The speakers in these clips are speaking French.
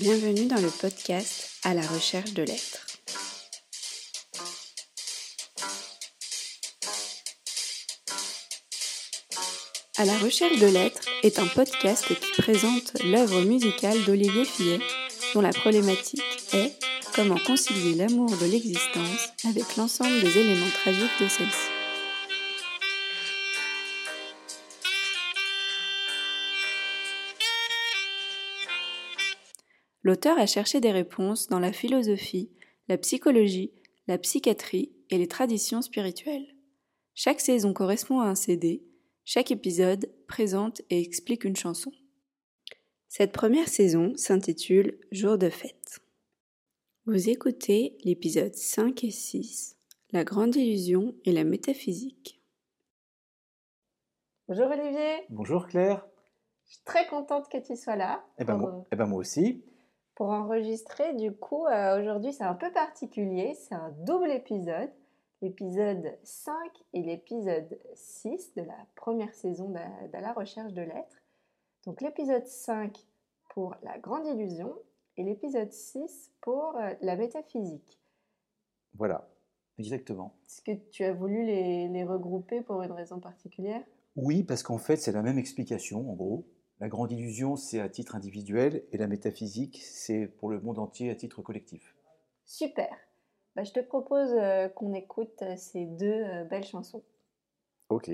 Bienvenue dans le podcast À la recherche de l'être. À la recherche de l'être est un podcast qui présente l'œuvre musicale d'Olivier Fillet, dont la problématique est comment concilier l'amour de l'existence avec l'ensemble des éléments tragiques de celle-ci. L'auteur a cherché des réponses dans la philosophie, la psychologie, la psychiatrie et les traditions spirituelles. Chaque saison correspond à un CD, chaque épisode présente et explique une chanson. Cette première saison s'intitule Jour de fête. Vous écoutez l'épisode 5 et 6, La grande illusion et la métaphysique. Bonjour Olivier. Bonjour Claire. Je suis très contente que tu sois là. Eh ben, moi, eh ben moi aussi. Pour enregistrer, du coup, euh, aujourd'hui c'est un peu particulier, c'est un double épisode, l'épisode 5 et l'épisode 6 de la première saison de, de la recherche de l'être. Donc l'épisode 5 pour la grande illusion et l'épisode 6 pour euh, la métaphysique. Voilà, exactement. Est-ce que tu as voulu les, les regrouper pour une raison particulière? Oui, parce qu'en fait, c'est la même explication, en gros. La grande illusion, c'est à titre individuel, et la métaphysique, c'est pour le monde entier à titre collectif. Super. Bah, je te propose euh, qu'on écoute euh, ces deux euh, belles chansons. Ok.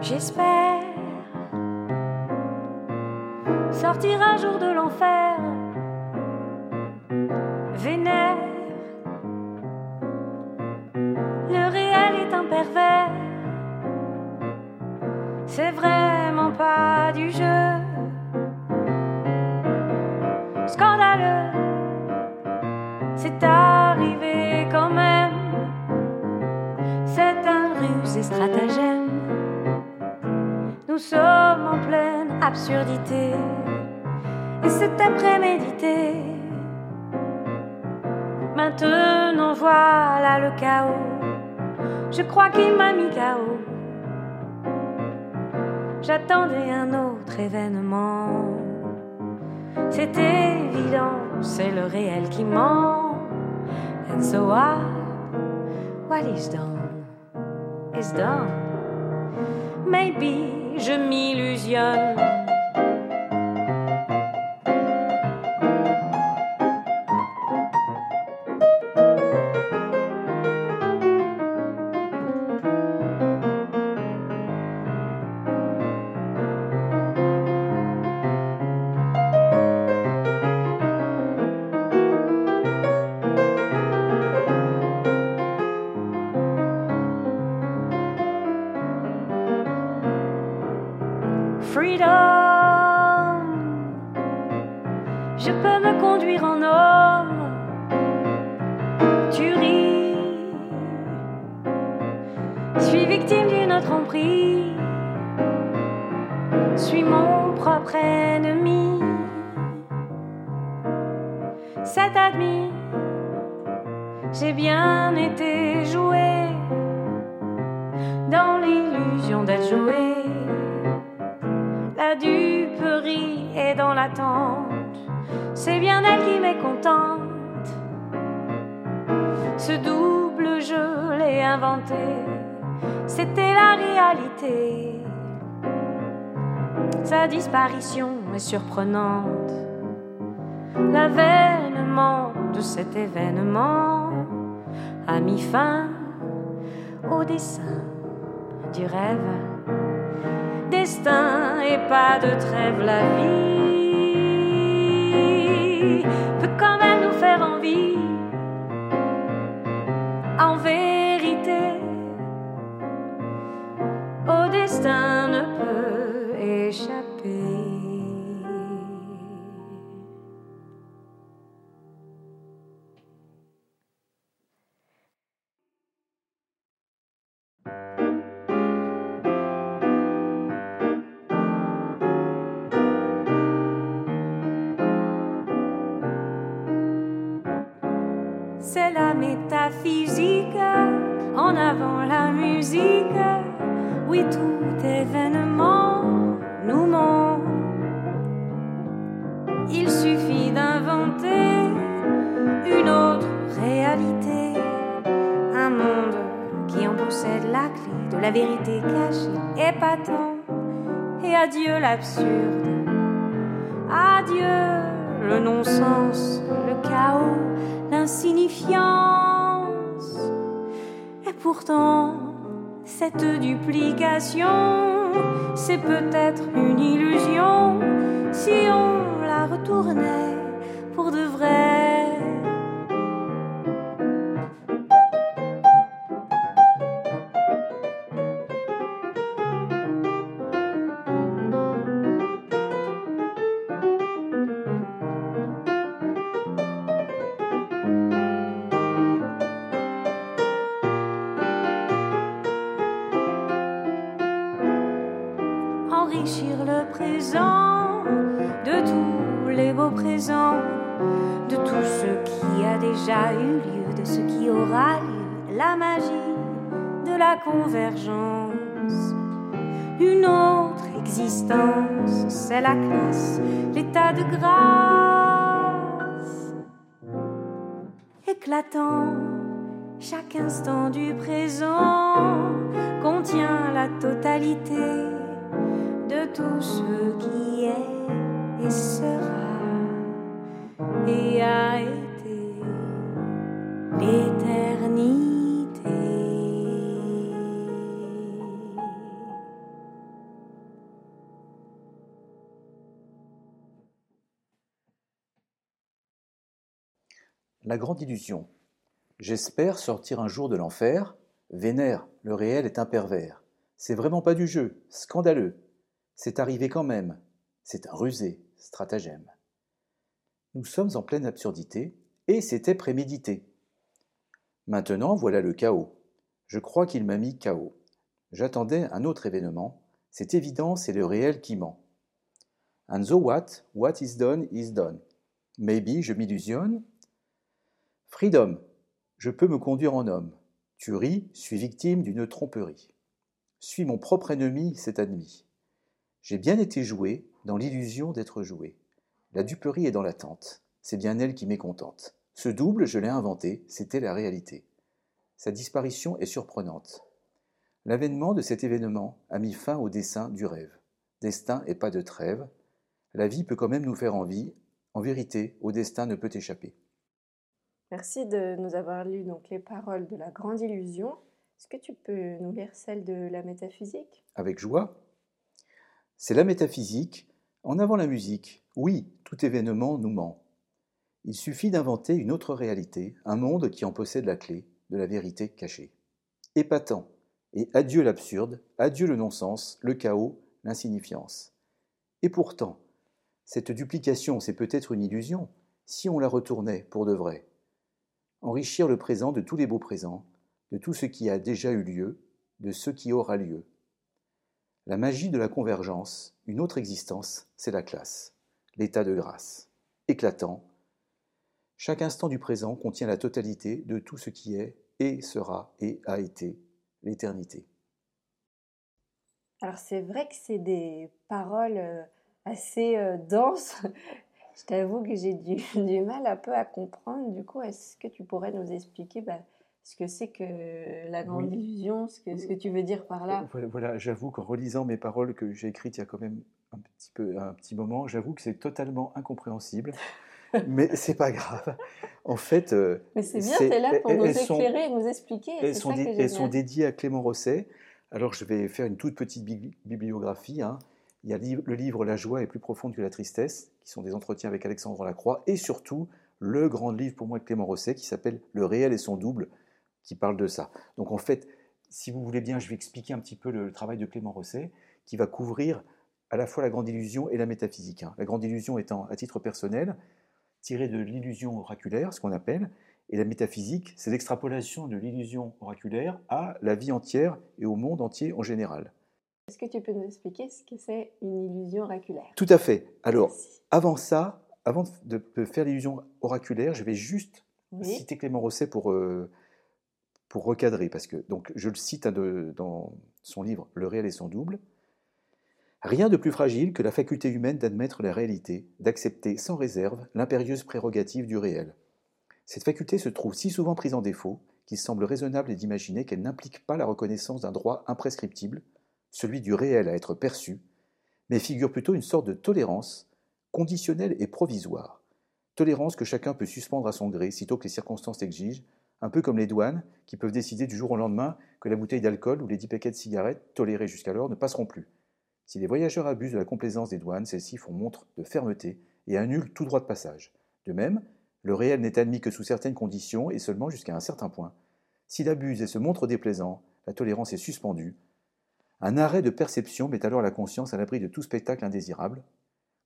J'espère sortir un jour de l'enfer, c'est vraiment pas du jeu. Scandaleux, c'est arrivé quand même, c'est un ruse et stratagème. Nous sommes en pleine absurdité et c'était prémédité. Maintenant voilà le chaos. Je crois qu'il m'a mis KO. J'attendais un autre événement. C'est évident, c'est le réel qui ment. And so what, what is done is done. Maybe je m'illusionne. Surprenante. L'avènement de cet événement a mis fin au dessin du rêve destin et pas de trêve la vie peut quand même nous faire envie en vérité au destin de la vérité cachée, épatant. Et adieu l'absurde, adieu le non-sens, le chaos, l'insignifiance. Et pourtant, cette duplication, c'est peut-être une illusion si on la retournait pour de vrai. De tous les beaux présents, de tout ce qui a déjà eu lieu, de ce qui aura lieu, la magie de la convergence. Une autre existence, c'est la classe, l'état de grâce. Éclatant, chaque instant du présent contient la totalité tout ce qui est et sera et a été l'éternité. La grande illusion. J'espère sortir un jour de l'enfer. Vénère, le réel est un pervers. C'est vraiment pas du jeu, scandaleux. C'est arrivé quand même. C'est un rusé, stratagème. Nous sommes en pleine absurdité, et c'était prémédité. Maintenant, voilà le chaos. Je crois qu'il m'a mis chaos. J'attendais un autre événement. C'est évident, c'est le réel qui ment. And so what? What is done is done. Maybe je m'illusionne. Freedom. Je peux me conduire en homme. Tu ris, suis victime d'une tromperie. Suis mon propre ennemi, c'est admis. J'ai bien été joué dans l'illusion d'être joué. La duperie est dans l'attente. C'est bien elle qui m'écontente. Ce double, je l'ai inventé, c'était la réalité. Sa disparition est surprenante. L'avènement de cet événement a mis fin au dessin du rêve. Destin et pas de trêve. La vie peut quand même nous faire envie. En vérité, au destin ne peut échapper. Merci de nous avoir lu donc les paroles de la grande illusion. Est-ce que tu peux nous lire celles de la métaphysique? Avec joie. C'est la métaphysique, en avant la musique. Oui, tout événement nous ment. Il suffit d'inventer une autre réalité, un monde qui en possède la clé, de la vérité cachée. Épatant, et adieu l'absurde, adieu le non-sens, le chaos, l'insignifiance. Et pourtant, cette duplication, c'est peut-être une illusion, si on la retournait pour de vrai. Enrichir le présent de tous les beaux présents, de tout ce qui a déjà eu lieu, de ce qui aura lieu. La magie de la convergence, une autre existence, c'est la classe, l'état de grâce. Éclatant, chaque instant du présent contient la totalité de tout ce qui est et sera et a été l'éternité. Alors c'est vrai que c'est des paroles euh, assez euh, denses. Je t'avoue que j'ai du, du, mal un peu à comprendre. Du coup, est-ce que tu pourrais nous expliquer bah, ce que c'est que la grande oui. illusion, ce que, ce que, tu veux dire par là Voilà, voilà j'avoue qu'en relisant mes paroles que j'ai écrites il y a quand même un petit, peu, un petit moment, j'avoue que c'est totalement incompréhensible. mais c'est pas grave. En fait, euh, mais c'est bien, es là pour nous éclairer, sont, nous expliquer. Elles, sont, elles sont, dédiées à Clément Rosset. Alors, je vais faire une toute petite bibliographie. Hein. Il y a le livre La joie est plus profonde que la tristesse, qui sont des entretiens avec Alexandre Lacroix, et surtout le grand livre pour moi de Clément Rosset, qui s'appelle Le réel et son double, qui parle de ça. Donc, en fait, si vous voulez bien, je vais expliquer un petit peu le, le travail de Clément Rosset, qui va couvrir à la fois la grande illusion et la métaphysique. Hein. La grande illusion étant, à titre personnel, tiré de l'illusion oraculaire, ce qu'on appelle, et la métaphysique, c'est l'extrapolation de l'illusion oraculaire à la vie entière et au monde entier en général. Est-ce que tu peux nous expliquer ce que c'est une illusion oraculaire? Tout à fait. Alors, Merci. avant ça, avant de faire l'illusion oraculaire, je vais juste oui. citer Clément Rosset pour, euh, pour recadrer, parce que donc je le cite hein, dans son livre Le réel et son double. Rien de plus fragile que la faculté humaine d'admettre la réalité, d'accepter sans réserve l'impérieuse prérogative du réel. Cette faculté se trouve si souvent prise en défaut qu'il semble raisonnable d'imaginer qu'elle n'implique pas la reconnaissance d'un droit imprescriptible, celui du réel à être perçu, mais figure plutôt une sorte de tolérance, conditionnelle et provisoire. Tolérance que chacun peut suspendre à son gré, sitôt que les circonstances l'exigent, un peu comme les douanes, qui peuvent décider du jour au lendemain que la bouteille d'alcool ou les dix paquets de cigarettes, tolérés jusqu'alors, ne passeront plus. Si les voyageurs abusent de la complaisance des douanes, celles-ci font montre de fermeté et annulent tout droit de passage. De même, le réel n'est admis que sous certaines conditions et seulement jusqu'à un certain point. S'il abuse et se montre déplaisant, la tolérance est suspendue. Un arrêt de perception met alors la conscience à l'abri de tout spectacle indésirable.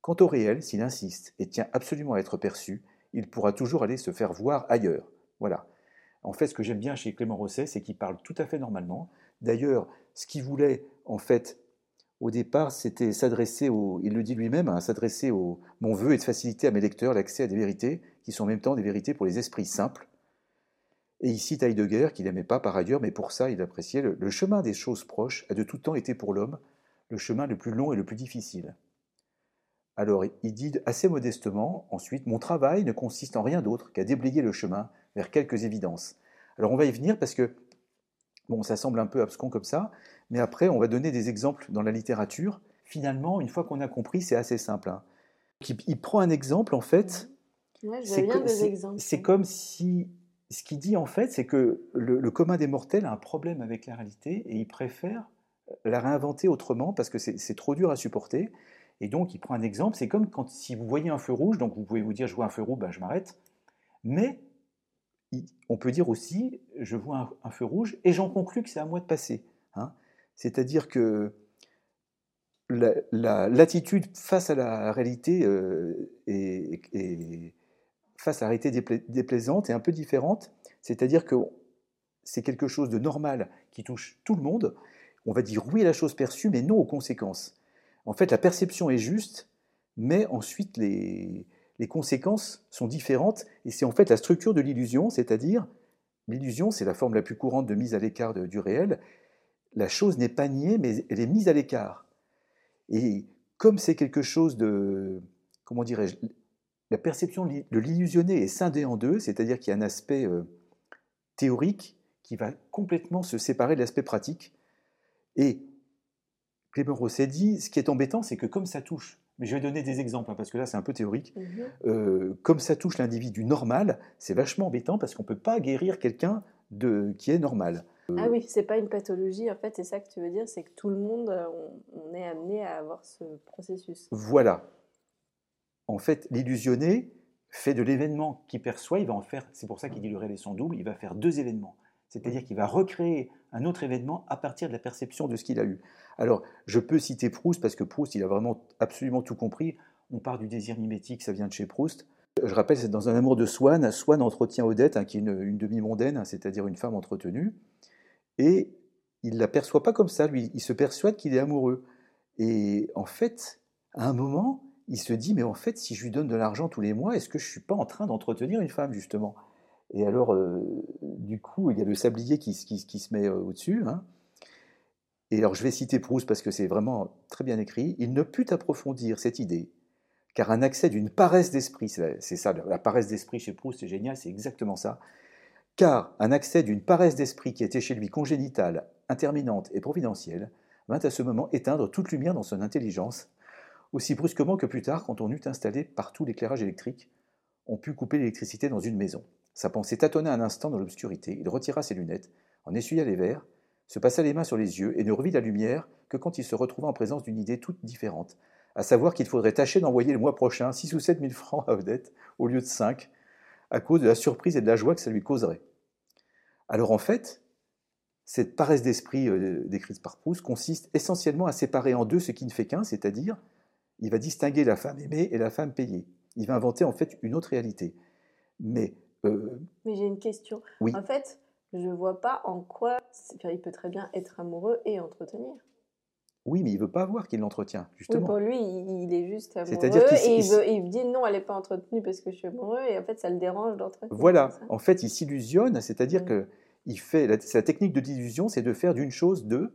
Quant au réel, s'il insiste et tient absolument à être perçu, il pourra toujours aller se faire voir ailleurs. Voilà. En fait, ce que j'aime bien chez Clément Rosset, c'est qu'il parle tout à fait normalement. D'ailleurs, ce qu'il voulait, en fait, au départ, c'était s'adresser au, il le dit lui-même, hein, s'adresser au, mon vœu est de faciliter à mes lecteurs l'accès à des vérités qui sont en même temps des vérités pour les esprits simples. Et il cite Heidegger, qu'il n'aimait pas par ailleurs, mais pour ça, il appréciait le, le chemin des choses proches a de tout temps été pour l'homme le chemin le plus long et le plus difficile. Alors, il dit assez modestement, ensuite, mon travail ne consiste en rien d'autre qu'à déblayer le chemin vers quelques évidences. Alors, on va y venir parce que, bon, ça semble un peu abscon comme ça, mais après, on va donner des exemples dans la littérature. Finalement, une fois qu'on a compris, c'est assez simple. hein. Il, il prend un exemple, en fait, Ouais, c'est co- comme si ce qu'il dit en fait, c'est que le, le commun des mortels a un problème avec la réalité et il préfère la réinventer autrement parce que c'est trop dur à supporter. Et donc il prend un exemple, c'est comme quand si vous voyez un feu rouge, donc vous pouvez vous dire je vois un feu rouge, ben, je m'arrête. Mais on peut dire aussi je vois un, feu rouge et j'en conclus que c'est à moi de passer. hein. C'est-à-dire que la- la- l'attitude face à la réalité euh, face à déplaisante est un peu différente. C'est-à-dire que c'est quelque chose de normal qui touche tout le monde. On va dire oui à la chose perçue, mais non aux conséquences. En fait, la perception est juste, mais ensuite les, les conséquences sont différentes. Et c'est en fait la structure de l'illusion, c'est-à-dire l'illusion, c'est la forme la plus courante de mise à l'écart du réel. La chose n'est pas niée, mais elle est mise à l'écart. Et comme c'est quelque chose de, comment dirais-je, la perception de l'illusionné est scindée en deux, c'est-à-dire qu'il y a un aspect euh, théorique qui va complètement se séparer de l'aspect pratique. Et Clément Rosset dit, ce qui est embêtant, c'est que comme ça touche, mais je vais donner des exemples, hein, parce que là c'est un peu théorique, Mhm. euh, comme ça touche l'individu normal, c'est vachement embêtant parce qu'on ne peut pas guérir quelqu'un de, qui est normal. Ah oui, c'est pas une pathologie, en fait, c'est ça que tu veux dire, c'est que tout le monde, euh, on, on est amené à avoir ce processus. Voilà. En fait, l'illusionné fait de l'événement qu'il perçoit, il va en faire, c'est pour ça qu'il dit le réel est son double, il va faire deux événements. C'est-à-dire qu'il va recréer un autre événement à partir de la perception de ce qu'il a eu. Alors, je peux citer Proust, parce que Proust, il a vraiment absolument tout compris. On part du désir mimétique, ça vient de chez Proust. Je rappelle, c'est dans Un amour de Swann. Swann entretient Odette, hein, qui est une, demi-mondaine, hein, c'est-à-dire une femme entretenue. Et il ne la perçoit pas comme ça, lui. Il se persuade qu'il est amoureux. Et en fait, à un moment, il se dit, mais en fait, si je lui donne de l'argent tous les mois, est-ce que je ne suis pas en train d'entretenir une femme, justement? Et alors, euh, du coup, il y a le sablier qui, qui- qui se met euh, au-dessus. hein. Et alors, je vais citer Proust parce que c'est vraiment très bien écrit. Il ne put approfondir cette idée, car un accès d'une paresse d'esprit, c'est ça, la paresse d'esprit chez Proust, c'est génial, c'est exactement ça. Car un accès d'une paresse d'esprit qui était chez lui congénitale, interminante et providentielle, vint à ce moment éteindre toute lumière dans son intelligence, aussi brusquement que plus tard, quand on eut installé partout l'éclairage électrique, on put couper l'électricité dans une maison. Sa pensée tâtonna un instant dans l'obscurité, il retira ses lunettes, en essuya les verres, se passa les mains sur les yeux et ne revit la lumière que quand il se retrouva en présence d'une idée toute différente, à savoir qu'il faudrait tâcher d'envoyer le mois prochain 6 ou 7 000 francs à Odette au lieu de 5, à cause de la surprise et de la joie que ça lui causerait. Alors en fait, cette paresse d'esprit euh, décrite par Proust consiste essentiellement à séparer en deux ce qui ne fait qu'un, c'est-à-dire il va distinguer la femme aimée et la femme payée. Il va inventer en fait une autre réalité. Mais euh, Mais j'ai une question. Oui. En fait, je vois pas en quoi il peut très bien être amoureux et entretenir. oui, mais il veut pas voir qu'il l'entretient, Oui, justement. pour lui, il, est juste amoureux C'est-à-dire qu'il et il, veut, dit non, elle n'est pas entretenue parce que je suis amoureux et en fait, ça le dérange d'entretenir. Voilà, en fait, il s'illusionne, c'est-à-dire que il fait la, sa technique de d'illusion, c'est de faire d'une chose deux,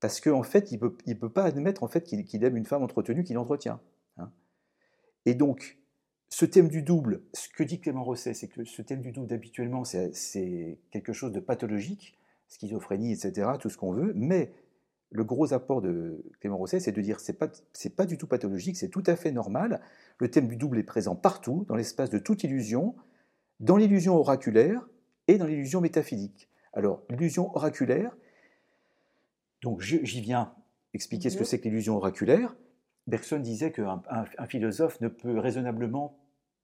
parce qu'en en fait, il ne peut, il peut pas admettre en fait, qu'il qu'il aime une femme entretenue qu'il entretient. hein. Et donc, ce thème du double, ce que dit Clément Rosset, c'est que ce thème du double, habituellement, c'est quelque chose de pathologique, schizophrénie, etc., tout ce qu'on veut, mais le gros apport de Clément Rosset, c'est de dire c'est pas c'est pas du tout pathologique, c'est tout à fait normal. Le thème du double est présent partout, dans l'espace de toute illusion, dans l'illusion oraculaire et dans l'illusion métaphysique. Alors, l'illusion oraculaire, donc j'y viens expliquer ce que Mhm. c'est que l'illusion oraculaire. Bergson disait qu'un un- philosophe ne peut raisonnablement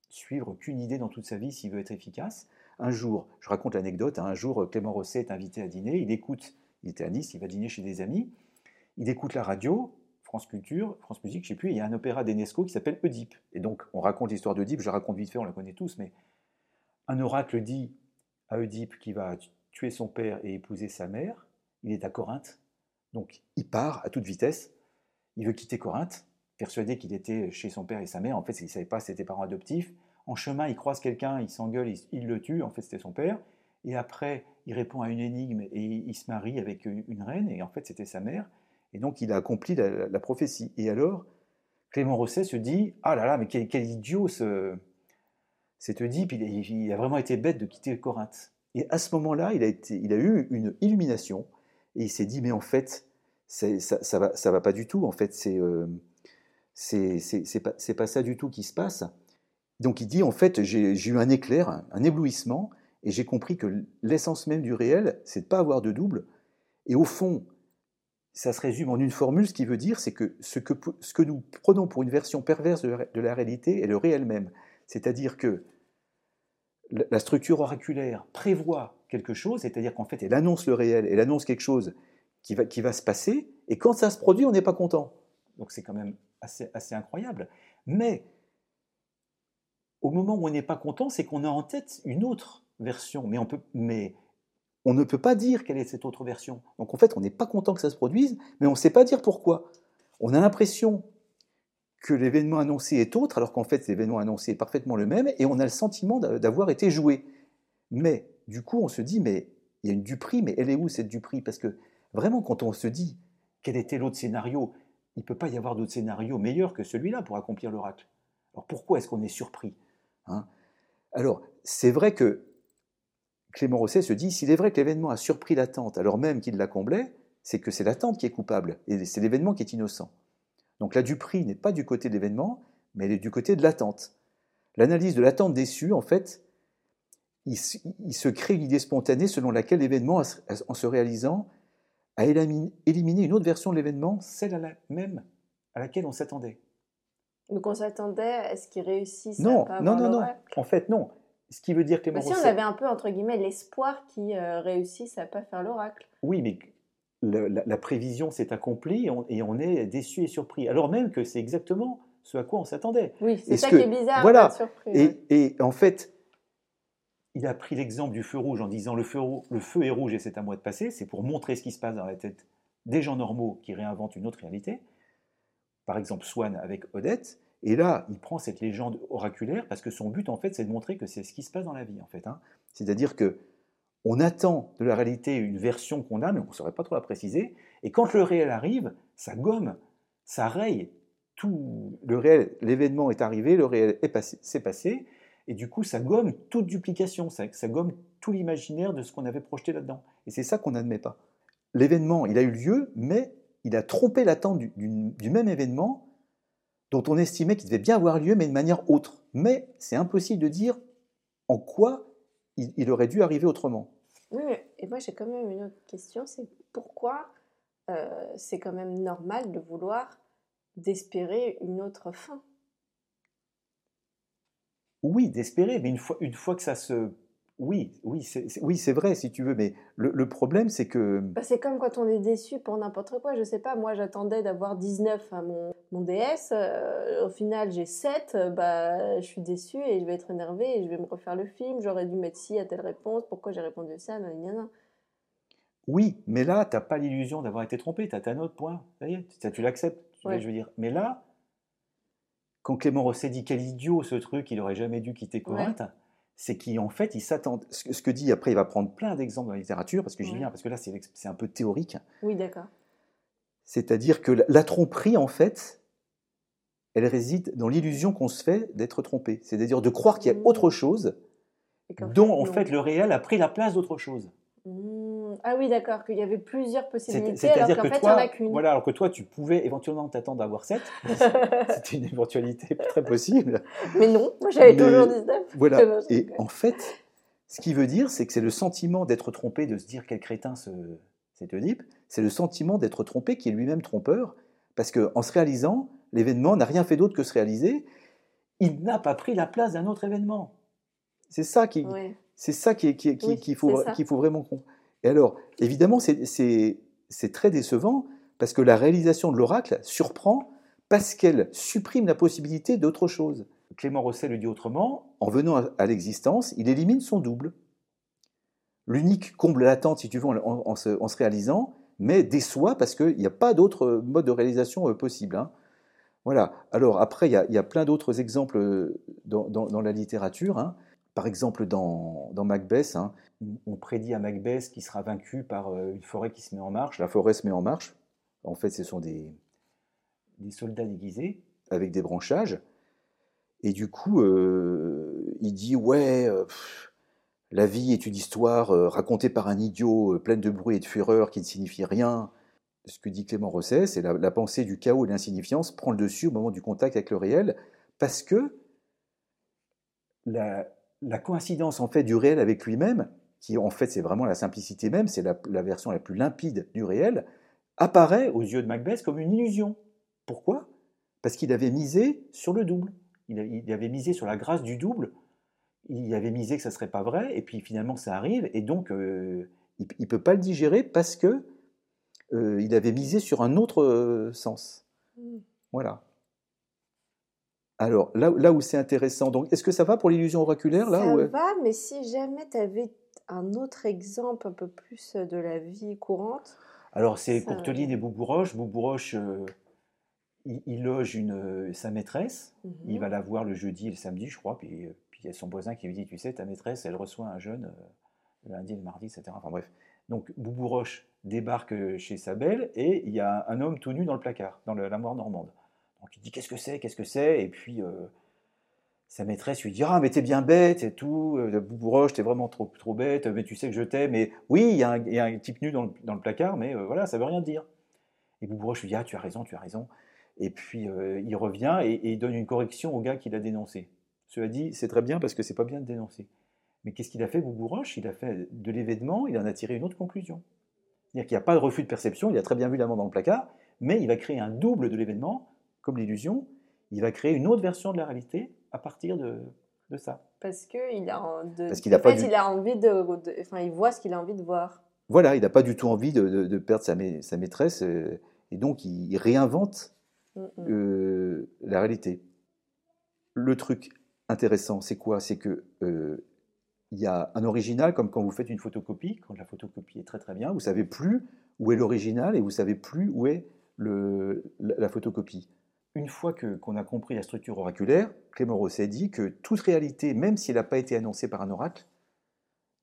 suivre qu'une idée dans toute sa vie s'il veut être efficace. Un jour, je raconte l'anecdote, hein, un jour Clément Rosset est invité à dîner, il écoute, il était à Nice, il va dîner chez des amis, il écoute la radio, France Culture, France Musique, je ne sais plus, il y a un opéra d'Enesco qui s'appelle Oedipe. Et donc on raconte l'histoire d'Oedipe, je la raconte vite fait, on la connaît tous, mais un oracle dit à Oedipe qu'il va tuer son père et épouser sa mère, il est à Corinthe, donc il part à toute vitesse, il veut quitter Corinthe, persuadé qu'il était chez son père et sa mère. En fait, il ne savait pas c'était parents adoptifs. En chemin, il croise quelqu'un, il s'engueule, il, le tue. En fait, c'était son père. Et après, il répond à une énigme et il se marie avec une, reine. Et en fait, c'était sa mère. Et donc, il a accompli la, prophétie. Et alors, Clément Rosset se dit Ah là là, mais quel, idiot ce, cet Oedipe, il, il a vraiment été bête de quitter Corinthe. Et à ce moment-là, il a, eu une illumination. Et il s'est dit Mais en fait, ça, ça, va, ça va pas du tout. En fait, c'est. euh, c'est c'est pas, ça du tout qui se passe. Donc il dit, en fait, j'ai eu un éclair, un, éblouissement, et j'ai compris que l'essence même du réel, c'est de pas avoir de double. Et au fond, ça se résume en une formule, ce qui veut dire, c'est que ce, que ce que nous prenons pour une version perverse de la, de la réalité est le réel même. C'est-à-dire que la structure oraculaire prévoit quelque chose, c'est-à-dire qu'en fait, elle annonce le réel, elle annonce quelque chose qui va, qui va se passer, et quand ça se produit, on n'est pas content. Donc c'est quand même assez, assez incroyable. Mais au moment où on n'est pas content, c'est qu'on a en tête une autre version, mais on, peut, mais on ne peut pas dire quelle est cette autre version. Donc en fait, on n'est pas content que ça se produise, mais on ne sait pas dire pourquoi. On a l'impression que l'événement annoncé est autre, alors qu'en fait l'événement annoncé est parfaitement le même, et on a le sentiment d'a- d'avoir été joué. Mais du coup, on se dit, mais il y a une duperie, mais elle est où cette duperie Parce que vraiment, quand on se dit quel était l'autre scénario, il ne peut pas y avoir d'autre scénario meilleur que celui-là pour accomplir l'oracle. Alors pourquoi est-ce qu'on est surpris hein? Alors, c'est vrai que Clément Rosset se dit, s'il est vrai que l'événement a surpris l'attente alors même qu'il la comblait, c'est que c'est l'attente qui est coupable, et c'est l'événement qui est innocent. Donc la duperie n'est pas du côté de l'événement, mais elle est du côté de l'attente. L'analyse de l'attente déçue, en fait, il, se- crée une idée spontanée selon laquelle l'événement, en se réalisant, a élimi- éliminé une autre version de l'événement, celle à la même à laquelle on s'attendait. Donc on s'attendait à ce qu'ils réussissent Non, à pas non, avoir non, non. En fait, non. Ce qui veut dire Bah si on avait un peu entre guillemets l'espoir qu'ils euh, réussissent à pas faire l'oracle. Oui, mais la, la prévision s'est accomplie et on, et on est déçu et surpris. Alors même que c'est exactement ce à quoi on s'attendait. Oui, c'est ça que- qui est bizarre, voilà. pas de surprise. et en fait, il a pris l'exemple du feu rouge en disant le feu, est rouge et c'est à moi de passer. C'est pour montrer ce qui se passe dans la tête des gens normaux qui réinventent une autre réalité. Par exemple, Swann avec Odette. Et là, il prend cette légende oraculaire parce que son but, en fait, c'est de montrer que c'est ce qui se passe dans la vie, en fait. hein. C'est-à-dire que on attend de la réalité une version qu'on a, mais on ne saurait pas trop la préciser. Et quand le réel arrive, ça gomme, ça raye tout le réel. L'événement est arrivé, le réel s'est passé, et du coup, ça gomme toute duplication, ça, gomme tout l'imaginaire de ce qu'on avait projeté là-dedans. Et c'est ça qu'on n'admet pas. L'événement, il a eu lieu, mais il a trompé l'attente du, même événement dont on estimait qu'il devait bien avoir lieu, mais de manière autre. Mais c'est impossible de dire en quoi il, aurait dû arriver autrement. Oui, et moi j'ai quand même une autre question, c'est pourquoi euh, c'est quand même normal de vouloir d'espérer une autre fin? Oui, d'espérer, mais une fois, une fois que ça se... Oui, oui, c'est c'est- oui, c'est vrai, si tu veux, mais le, le problème, c'est que... Bah, c'est comme quand on est déçu pour n'importe quoi. Je sais pas, moi j'attendais d'avoir 19 à mon, mon DS. euh, au final j'ai 7. euh, bah, je suis déçue et je vais être énervée et je vais me refaire le film. J'aurais dû mettre si à telle réponse. Pourquoi j'ai répondu ça nan, nan, nan. Oui, mais là, tu n'as pas l'illusion d'avoir été trompé, tu as ta note, point. Ça y est, tu l'acceptes, Ouais. je veux dire. Mais là, quand Clément Rosset dit quel idiot ce truc, il aurait jamais dû quitter Corinthe, c'est qu'en fait, il s'attend. Ce, que dit après, il va prendre plein d'exemples dans la littérature, parce que j'y Ouais. viens, parce que là, c'est un peu théorique. Oui, d'accord. C'est-à-dire que la, tromperie, en fait, elle réside dans l'illusion qu'on se fait d'être trompé. C'est-à-dire de croire qu'il y a Mmh. autre chose, dont en non. fait le réel a pris la place d'autre chose. Mmh. Ah oui, d'accord, qu'il y avait plusieurs possibilités, alors C'est-à-dire qu'en que fait, il n'y en a qu'une. voilà, alors que toi, tu pouvais éventuellement t'attendre à avoir 7. C'était une éventualité très possible. Mais non, moi j'avais toujours 19. Voilà. Non, Et en fait, ce qui veut dire, c'est que c'est le sentiment d'être trompé, de se dire quel crétin ce, cet Oedipe, c'est le sentiment d'être trompé qui est lui-même trompeur, parce qu'en se réalisant, l'événement n'a rien fait d'autre que se réaliser, il n'a pas pris la place d'un autre événement. C'est ça qui, Oui. c'est ça qui est- qui est- qui- Oui, qu'il faut, c'est ça. qu'il faut vraiment comprendre. Et alors, évidemment, c'est- très décevant parce que la réalisation de l'oracle surprend parce qu'elle supprime la possibilité d'autre chose. Clément Rosset le dit autrement, en venant à, l'existence, il élimine son double. L'unique comble l'attente, si tu veux, en, se, réalisant, mais déçoit parce qu'il n'y a pas d'autre mode de réalisation euh, possible. hein. Voilà. Alors après, il y a, plein d'autres exemples euh, dans la littérature. hein. Par exemple, dans, Macbeth, hein, on- prédit à Macbeth qu'il sera vaincu par euh, une forêt qui se met en marche. La forêt se met en marche. En fait, ce sont des, soldats déguisés avec des branchages. Et du coup, euh, il dit Ouais, euh, la vie est une histoire racontée par un idiot, euh, pleine de bruit et de fureur qui ne signifie rien. Ce que dit Clément Rosset, c'est la, la pensée du chaos et de l'insignifiance prend le dessus au moment du contact avec le réel, parce que la, la coïncidence en fait du réel avec lui-même, qui en fait c'est vraiment la simplicité même, c'est la, la version la plus limpide du réel, apparaît aux yeux de Macbeth comme une illusion. Pourquoi? Parce qu'il avait misé sur le double. Il, avait misé sur la grâce du double. Il avait misé que ça ne serait pas vrai, et puis finalement ça arrive, et donc euh, il ne peut pas le digérer parce que euh, il avait misé sur un autre euh, sens. Mm. Voilà. Alors, là, là où c'est intéressant, donc, est-ce que ça va pour l'illusion oraculaire là Ça euh, va, mais si jamais tu avais un autre exemple un peu plus de la vie courante, Alors, c'est Ça- Courteline et Boubouroche. Boubouroche, euh, il, il loge une, euh, sa maîtresse. Il Mhm. va la voir le jeudi et le samedi, je crois. Puis, euh, puis il y a son voisin qui lui dit Tu sais, ta maîtresse, elle reçoit un jeune euh, le lundi et le mardi, etc. Enfin bref. Donc, Boubouroche débarque euh, chez sa belle et il y a un homme tout nu dans le placard, dans le- la moire normande. Donc, il dit Qu'est-ce que c'est Qu'est-ce que c'est? Et puis. euh, sa maîtresse lui dit Ah, mais t'es bien bête et tout, euh, Boubouroche, t'es vraiment trop, trop bête, mais tu sais que je t'aime. Mais oui, il y, a un- type nu dans le, dans le placard, mais euh, voilà, ça veut rien dire. Et Boubouroche lui dit Ah, tu as raison, tu as raison. Et puis il revient et, et il donne une correction au gars qui l'a dénoncé. Cela dit, c'est très bien parce que c'est pas bien de dénoncer. Mais qu'est-ce qu'il a fait, Boubouroche Il a fait de l'événement, il en a tiré une autre conclusion. C'est-à-dire qu'il n'y a pas de refus de perception, il a très bien vu l'amant dans le placard, mais il va créer un double de l'événement, comme l'illusion. Il va créer une autre version de la réalité à partir de, de ça. parce que il a, en- de, Parce qu'il a en pas fait, du- il a envie de, de- enfin, il voit ce qu'il a envie de voir. Voilà, il n'a pas du tout envie de, perdre sa, ma- sa maîtresse, euh, et donc il, il réinvente Mm, euh, la réalité. Le truc intéressant, c'est quoi? C'est que euh, il y a un original, comme quand vous faites une photocopie, quand la photocopie est très très bien, vous savez plus où est l'original et vous savez plus où est le, la, la photocopie. Une fois que- qu'on a compris la structure oraculaire, Clément Rosset dit que toute réalité, même si elle n'a pas été annoncée par un oracle,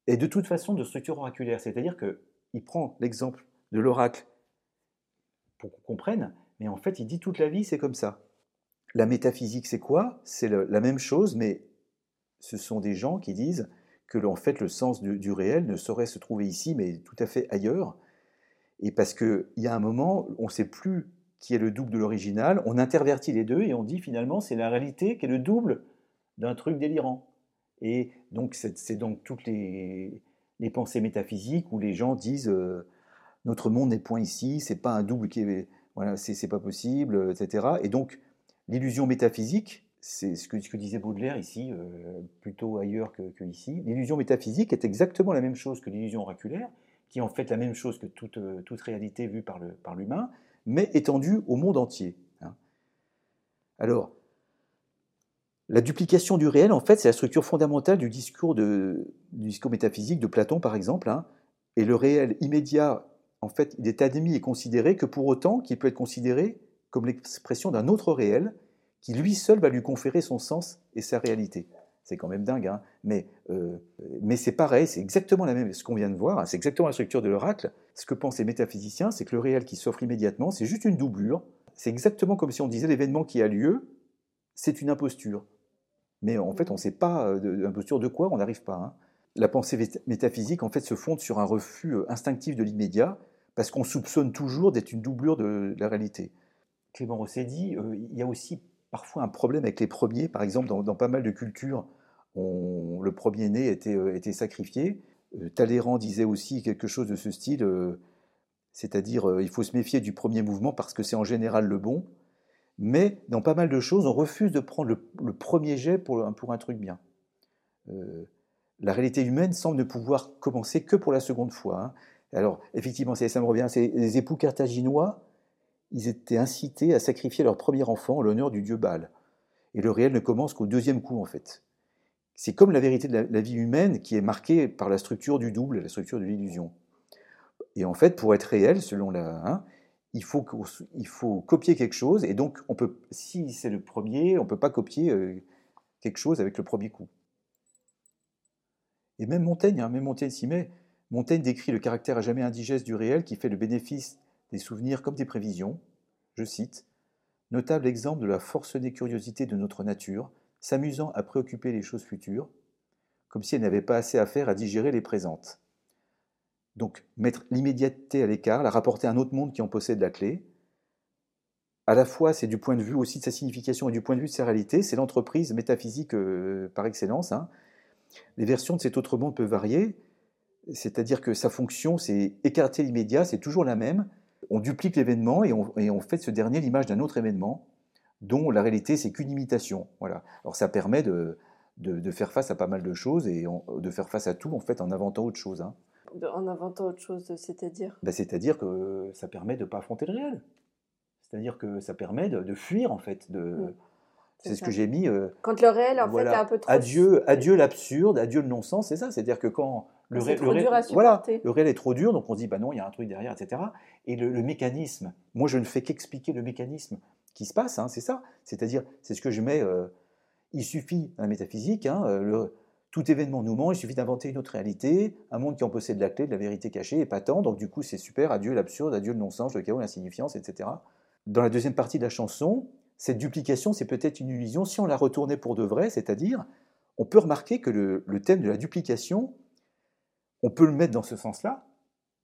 est de toute façon de structure oraculaire. C'est-à-dire qu'il prend l'exemple de l'oracle pour qu'on comprenne, mais en fait, il dit toute la vie, c'est comme ça. La métaphysique, c'est quoi? C'est la même chose, mais ce sont des gens qui disent que en fait, le sens du, du réel ne saurait se trouver ici, mais tout à fait ailleurs. Et parce qu'il y a un moment, on ne sait plus qui est le double de l'original, on intervertit les deux et on dit finalement c'est la réalité qui est le double d'un truc délirant. Et donc c'est donc toutes les, pensées métaphysiques où les gens disent euh, notre monde n'est point ici, c'est pas un double qui est voilà, c'est pas possible, etc. Et donc l'illusion métaphysique, c'est ce que, disait Baudelaire ici, euh, plutôt ailleurs que, ici. L'illusion métaphysique est exactement la même chose que l'illusion oraculaire, qui est en fait la même chose que toute, euh, toute réalité vue par l'humain, mais étendue au monde entier. hein. Alors, la duplication du réel, en fait, c'est la structure fondamentale du discours, métaphysique de Platon, par exemple. hein. Et le réel immédiat, en fait, il est admis et considéré que pour autant qu'il peut être considéré comme l'expression d'un autre réel qui lui seul va lui conférer son sens et sa réalité. C'est quand même dingue. Hein. Mais, euh, mais c'est pareil, c'est exactement la même, ce qu'on vient de voir, hein, c'est exactement la structure de l'oracle. Ce que pensent les métaphysiciens, c'est que le réel qui s'offre immédiatement, c'est juste une doublure. C'est exactement comme si on disait l'événement qui a lieu, c'est une imposture. Mais en fait, on ne sait pas euh, imposture de quoi, on n'arrive pas. Hein. La pensée métaphysique, en fait, se fonde sur un refus euh, instinctif de l'immédiat, parce qu'on soupçonne toujours d'être une doublure de la réalité. Clément Rosset dit, il y a aussi parfois un problème avec les premiers. Par exemple, dans, pas mal de cultures, le premier-né était, euh, sacrifié. Euh, Talleyrand disait aussi quelque chose de ce style, euh, c'est-à-dire il faut se méfier du premier mouvement parce que c'est en général le bon. Mais dans pas mal de choses, on refuse de prendre le, premier jet pour, pour, un truc bien. la réalité humaine semble ne pouvoir commencer que pour la seconde fois. Hein. Alors, effectivement, ça me revient, c'est les époux carthaginois ils étaient incités à sacrifier leur premier enfant en l'honneur du dieu Baal. Et le réel ne commence qu'au deuxième coup, en fait. C'est comme la vérité de la, vie humaine qui est marquée par la structure du double, la structure de l'illusion. Et en fait, pour être réel, selon la, hein, il, faut, copier quelque chose, et donc on peut, si c'est le premier, on ne peut pas copier euh, quelque chose avec le premier coup. Et même Montaigne, hein, même Montaigne s'y met. Montaigne décrit le caractère à jamais indigeste du réel qui fait le bénéfice des souvenirs comme des prévisions. Je cite Notable exemple de la forcenée curiosité de notre nature, s'amusant à préoccuper les choses futures, comme si elle n'avait pas assez à faire à digérer les présentes. Donc, mettre l'immédiateté à l'écart, la rapporter à un autre monde qui en possède la clé, à la fois, c'est du point de vue aussi de sa signification et du point de vue de sa réalité, c'est l'entreprise métaphysique euh, par excellence. Hein. Les versions de cet autre monde peuvent varier, c'est-à-dire que sa fonction, c'est écarter l'immédiat, c'est toujours la même, on duplique l'événement et on, fait de ce dernier l'image d'un autre événement dont la réalité c'est qu'une imitation. Voilà. Alors ça permet de, de, faire face à pas mal de choses et de faire face à tout en fait en inventant autre chose. Hein. En inventant autre chose, c'est-à-dire? Ben, C'est-à-dire que ça permet de ne pas affronter le réel. C'est-à-dire que ça permet de, fuir en fait. De, mm. C'est ce que j'ai mis. Euh, quand le réel en fait est un peu trop. Adieu, adieu l'absurde, adieu le non-sens, c'est ça. C'est-à-dire que quand le, réel, voilà, le réel est trop dur, donc on se dit bah non, il y a un truc derrière, etc. Et le, mécanisme, moi je ne fais qu'expliquer le mécanisme qui se passe, hein, c'est ça. C'est-à-dire, c'est ce que je mets. Euh, il suffit, dans la métaphysique, hein, euh, le, tout événement nous ment, il suffit d'inventer une autre réalité, un monde qui en possède la clé de la vérité cachée et pas tant, donc du coup c'est super, adieu l'absurde, adieu le non-sens, le chaos, l'insignifiance, etc. Dans la deuxième partie de la chanson, cette duplication, c'est peut-être une illusion. Si on la retournait pour de vrai, c'est-à-dire, on peut remarquer que le, thème de la duplication, on peut le mettre dans ce sens-là,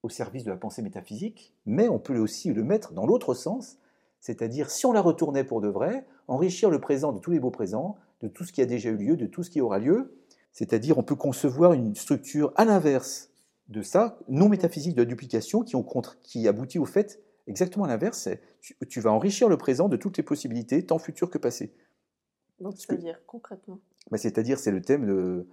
au service de la pensée métaphysique, mais on peut aussi le mettre dans l'autre sens, c'est-à-dire, si on la retournait pour de vrai, enrichir le présent de tous les beaux présents, de tout ce qui a déjà eu lieu, de tout ce qui aura lieu, c'est-à-dire, on peut concevoir une structure à l'inverse de ça, non métaphysique de la duplication, qui aboutit au fait exactement l'inverse, tu, vas enrichir le présent de toutes les possibilités, tant futures que passées. Donc, c'est-à-dire concrètement bah, C'est-à-dire, c'est le thème de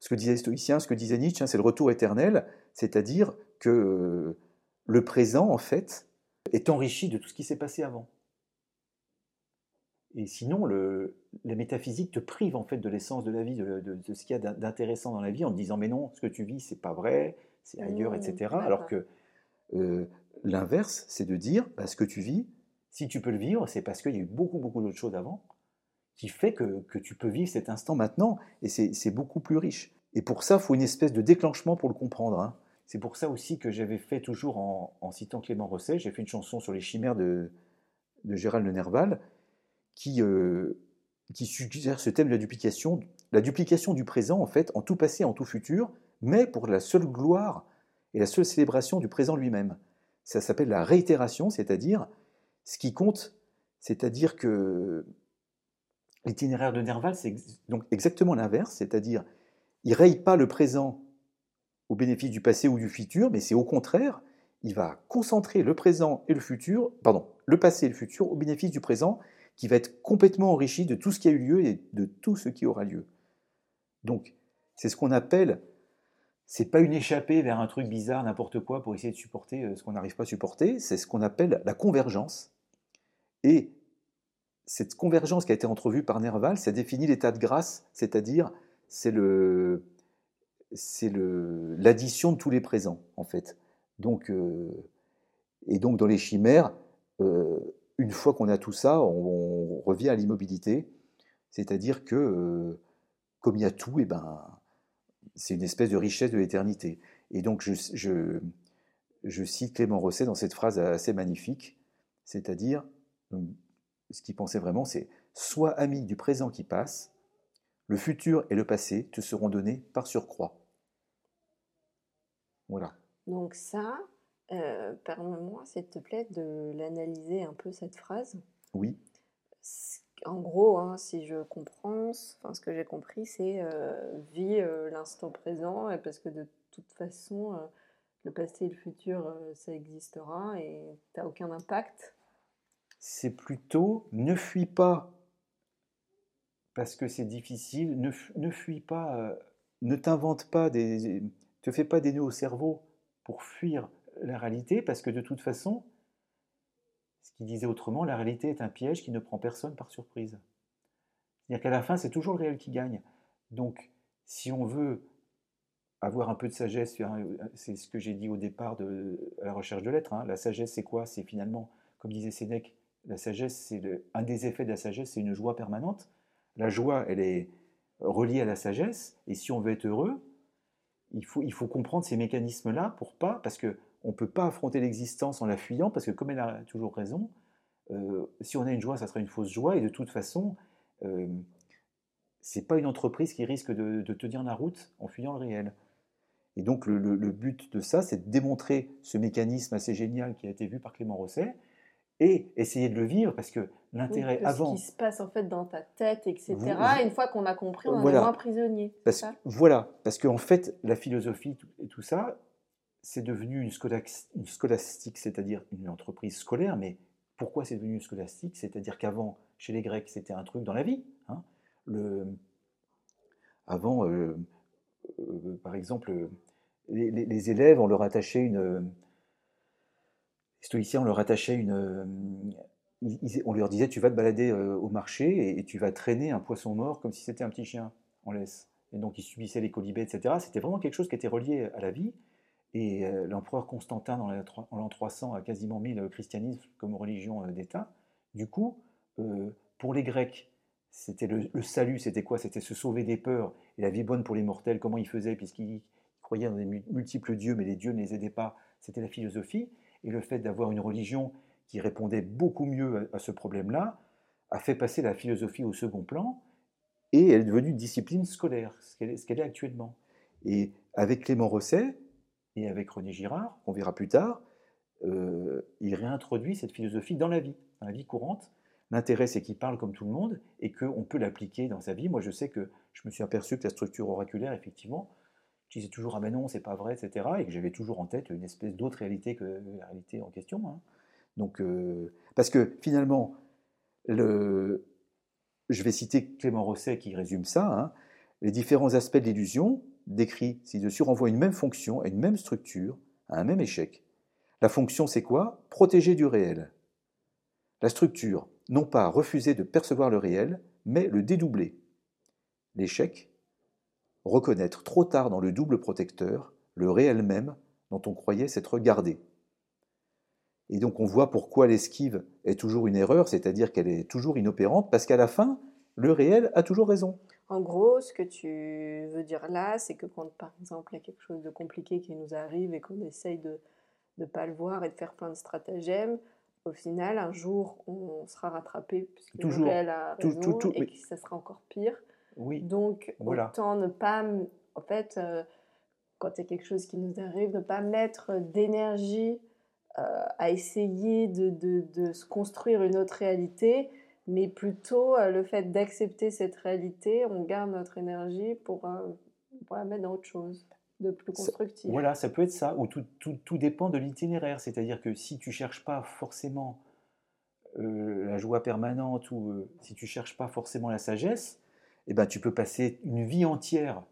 ce que disait les stoïciens, ce que disait Nietzsche, hein, c'est le retour éternel, c'est-à-dire que euh, le présent, en fait, est enrichi de tout ce qui s'est passé avant. Et sinon, le, la métaphysique te prive en fait de l'essence de la vie, de, ce qu'il y a d'intéressant dans la vie, en te disant mais non, ce que tu vis, c'est pas vrai, c'est ailleurs, mmh, etc. Alors que euh, L'inverse, c'est de dire, bah, ce que tu vis, si tu peux le vivre, c'est parce qu'il y a eu beaucoup, beaucoup d'autres choses avant qui fait que, tu peux vivre cet instant maintenant, et c'est beaucoup plus riche. Et pour ça, il faut une espèce de déclenchement pour le comprendre. Hein. C'est pour ça aussi que j'avais fait, toujours en, citant Clément Rosset, j'ai fait une chanson sur les chimères de, de Gérald de Nerval, qui, euh, qui suggère ce thème de la duplication, la duplication du présent, en fait, en tout passé, en tout futur, mais pour la seule gloire et la seule célébration du présent lui-même ça s'appelle la réitération, c'est-à-dire ce qui compte, c'est-à-dire que l'itinéraire de Nerval, c'est donc exactement l'inverse, c'est-à-dire il raye pas le présent au bénéfice du passé ou du futur, mais c'est au contraire, il va concentrer le présent et le futur, pardon, le passé et le futur au bénéfice du présent, qui va être complètement enrichi de tout ce qui a eu lieu et de tout ce qui aura lieu. Donc, c'est ce qu'on appelle c'est pas une échappée vers un truc bizarre, n'importe quoi, pour essayer de supporter euh, ce qu'on n'arrive pas à supporter, c'est ce qu'on appelle la convergence. Et cette convergence qui a été entrevue par Nerval, ça définit l'état de grâce, c'est-à-dire c'est le c'est l'addition de tous les présents en fait. Donc euh, et donc dans les chimères, euh, une fois qu'on a tout ça, on, revient à l'immobilité, c'est-à-dire que comme il y a tout, et ben, c'est une espèce de richesse de l'éternité. Et donc, je, je, je, cite Clément Rosset dans cette phrase assez magnifique, c'est-à-dire, ce qu'il pensait vraiment, c'est Sois ami du présent qui passe, le futur et le passé te seront donnés par surcroît. Voilà. Donc ça, euh, permets-moi, s'il te plaît, de l'analyser un peu cette phrase. Oui. En gros, hein, si je comprends, enfin, ce que j'ai compris, c'est euh, euh, l'instant présent, et parce que de toute façon, euh, le passé et le futur, ça existera, et tu n'as aucun impact. C'est plutôt ne fuis pas parce que c'est difficile, ne, ne fuis pas, ne t'invente pas des. te fais pas des nœuds au cerveau pour fuir la réalité, parce que de toute façon, ce qu'il disait autrement, la réalité est un piège qui ne prend personne par surprise. C'est-à-dire qu'à la fin, c'est toujours le réel qui gagne. Donc, si on veut avoir un peu de sagesse, c'est ce que j'ai dit au départ de la recherche de l'être. Hein. La sagesse, c'est quoi? C'est finalement, comme disait Sénèque, la sagesse, c'est un des effets de la sagesse, c'est une joie permanente. La joie, elle est reliée à la sagesse, et si on veut être heureux, il faut, il faut comprendre ces mécanismes-là pour pas, parce que on ne peut pas affronter l'existence en la fuyant, parce que comme elle a toujours raison, euh, si on a une joie, ça sera une fausse joie, et de toute façon, euh, c'est pas une entreprise qui risque de, de, tenir la route en fuyant le réel. Et donc le, le, but de ça, c'est de démontrer ce mécanisme assez génial qui a été vu par Clément Rosset, et essayer de le vivre, parce que l'intérêt avant... Ce qui se passe en fait dans ta tête, etc., une fois qu'on a compris, on est moins prisonnier. Parce, voilà, parce qu'en en fait, la philosophie et tout ça, c'est devenu une, scolastique, c'est-à-dire une entreprise scolaire, mais pourquoi c'est devenu une scolastique? C'est-à-dire qu'avant, chez les Grecs, c'était un truc dans la vie. Hein. Avant, euh, euh, par exemple, les, élèves, on leur attachait une... Les stoïciens, on leur attachait une... on leur disait, tu vas te balader euh, au marché et, tu vas traîner un poisson mort comme si c'était un petit chien en laisse. Et donc, ils subissaient les colibés, etc. C'était vraiment quelque chose qui était relié à la vie. Et euh, l'empereur Constantin, dans l'an 300, a quasiment mis le christianisme comme religion euh, d'État. Du coup, euh, pour les Grecs, c'était le, salut, c'était quoi? C'était se sauver des peurs et la vie bonne pour les mortels. Comment ils faisaient? Puisqu'ils croyaient dans des multiples dieux, mais les dieux ne les aidaient pas. C'était la philosophie. Et le fait d'avoir une religion qui répondait beaucoup mieux à, ce problème-là a fait passer la philosophie au second plan et elle est devenue une discipline scolaire, ce qu'elle est, est actuellement. Et avec Clément Rosset, et avec René Girard, qu'on verra plus tard, euh, il réintroduit cette philosophie dans la vie, dans la vie courante. L'intérêt, c'est qu'il parle comme tout le monde et qu'on peut l'appliquer dans sa vie. Moi, je sais que je me suis aperçu que la structure oraculaire, effectivement, je disais toujours ah ben non, c'est pas vrai, etc. Et que j'avais toujours en tête une espèce d'autre réalité que la réalité en question. Hein. Donc, euh, parce que finalement, le, je vais citer Clément Rosset qui résume ça. Hein. les différents aspects de l'illusion, décrit ci-dessus renvoie une même fonction à une même structure, à un même échec. La fonction, c'est quoi? Protéger du réel. La structure, non pas refuser de percevoir le réel, mais le dédoubler. L'échec, reconnaître trop tard dans le double protecteur le réel même dont on croyait s'être gardé. Et donc on voit pourquoi l'esquive est toujours une erreur, c'est-à-dire qu'elle est toujours inopérante, parce qu'à la fin, le réel a toujours raison. En gros, ce que tu veux dire là, c'est que quand, par exemple, il y a quelque chose de compliqué qui nous arrive et qu'on essaye de ne pas le voir et de faire plein de stratagèmes, au final, un jour, on sera rattrapé puisque Toujours. le a raison et que ça sera encore pire. Oui. Donc, autant ne pas, en fait, euh, quand il y a quelque chose qui nous arrive, ne pas mettre d'énergie euh, à essayer de, de, de, se construire une autre réalité, mais plutôt euh, le fait d'accepter cette réalité, on garde notre énergie pour, euh, pour, la mettre dans autre chose de plus constructif. voilà, ça peut être ça, ou tout, tout, tout dépend de l'itinéraire, c'est-à-dire que si tu cherches pas forcément euh, la joie permanente ou si tu cherches pas forcément la sagesse, eh ben, tu peux passer une vie entière